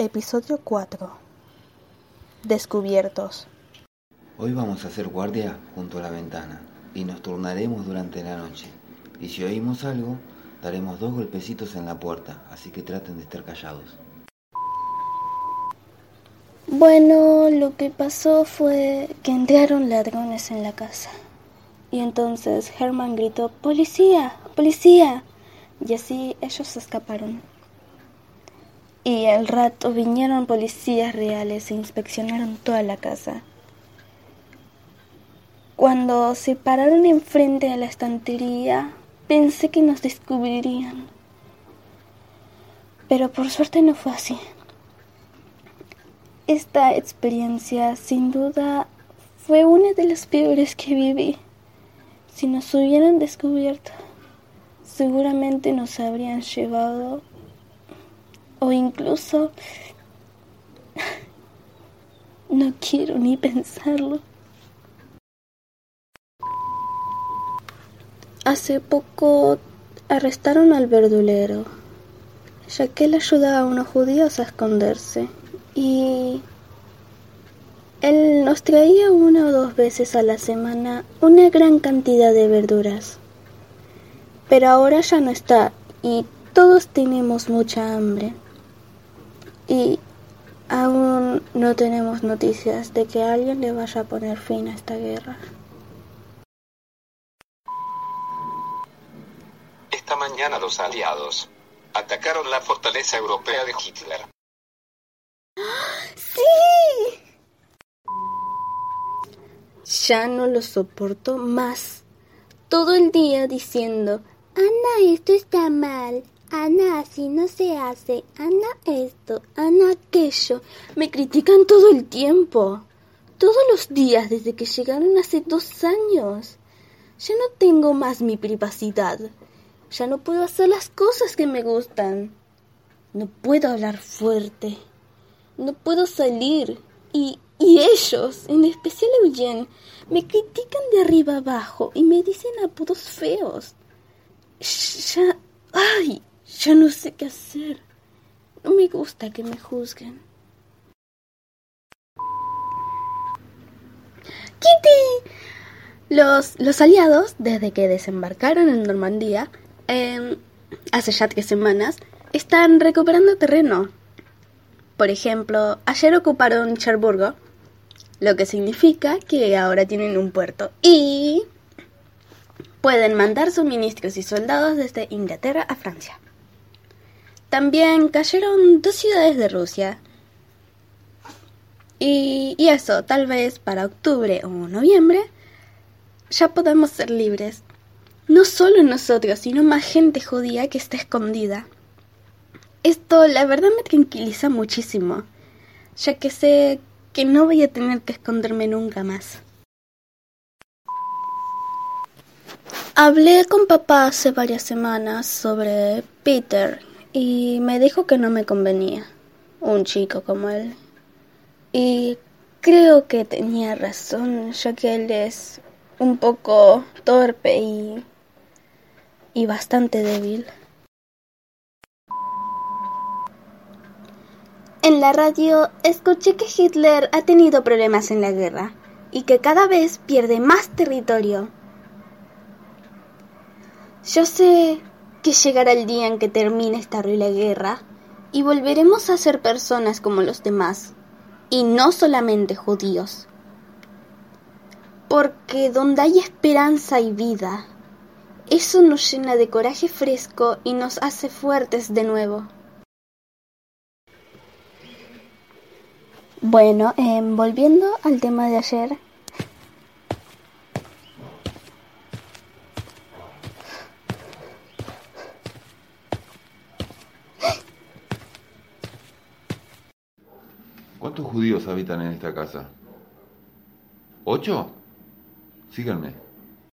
Episodio 4 Descubiertos Hoy vamos a hacer guardia junto a la ventana y nos turnaremos durante la noche. Y si oímos algo, daremos dos golpecitos en la puerta, así que traten de estar callados. Bueno, lo que pasó fue que entraron ladrones en la casa. Y entonces Herman gritó, ¡Policía! ¡Policía! Y así ellos escaparon. Y al rato vinieron policías reales e inspeccionaron toda la casa. Cuando se pararon enfrente de la estantería, pensé que nos descubrirían. Pero por suerte no fue así. Esta experiencia, sin duda, fue una de las peores que viví. Si nos hubieran descubierto, seguramente nos habrían llevado o incluso no quiero ni pensarlo. Hace poco arrestaron al verdulero, ya que él ayudaba a unos judíos a esconderse y él nos traía una o dos veces a la semana una gran cantidad de verduras. Pero ahora ya no está y todos tenemos mucha hambre y aún no tenemos noticias de que alguien le vaya a poner fin a esta guerra. Esta mañana los aliados atacaron la fortaleza europea de Hitler. ¡Sí! Ya no lo soporto más. Todo el día diciendo, Ana, esto está mal, Ana, así no se hace. Ana, esto. Ana, aquello. Me critican todo el tiempo. Todos los días desde que llegaron hace dos años. Ya no tengo más mi privacidad. Ya no puedo hacer las cosas que me gustan. No puedo hablar fuerte. No puedo salir. Y, y ellos, en especial Eugene, me critican de arriba abajo y me dicen apodos feos. Ya... ¡Ay! Ya no sé qué hacer. No me gusta que me juzguen. ¡Kitty! Los, los aliados, desde que desembarcaron en Normandía, hace ya tres semanas, están recuperando terreno. Por ejemplo, ayer ocuparon Cherburgo, lo que significa que ahora tienen un puerto y pueden mandar suministros y soldados desde Inglaterra a Francia. También cayeron dos ciudades de Rusia. Y, eso, tal vez para octubre o noviembre, ya podemos ser libres. No solo nosotros, sino más gente judía que está escondida. Esto la verdad me tranquiliza muchísimo, ya que sé que no voy a tener que esconderme nunca más. Hablé con papá hace varias semanas sobre Peter y me dijo que no me convenía un chico como él. Y creo que tenía razón, ya que él es un poco torpe y, y bastante débil. En la radio escuché que Hitler ha tenido problemas en la guerra y que cada vez pierde más territorio. Yo sé que llegará el día en que termine esta horrible guerra y volveremos a ser personas como los demás, y no solamente judíos. Porque donde hay esperanza y vida, eso nos llena de coraje fresco y nos hace fuertes de nuevo. Bueno, eh, volviendo al tema de ayer, ¿Cuántos judíos habitan en esta casa? ¿Ocho? Síganme.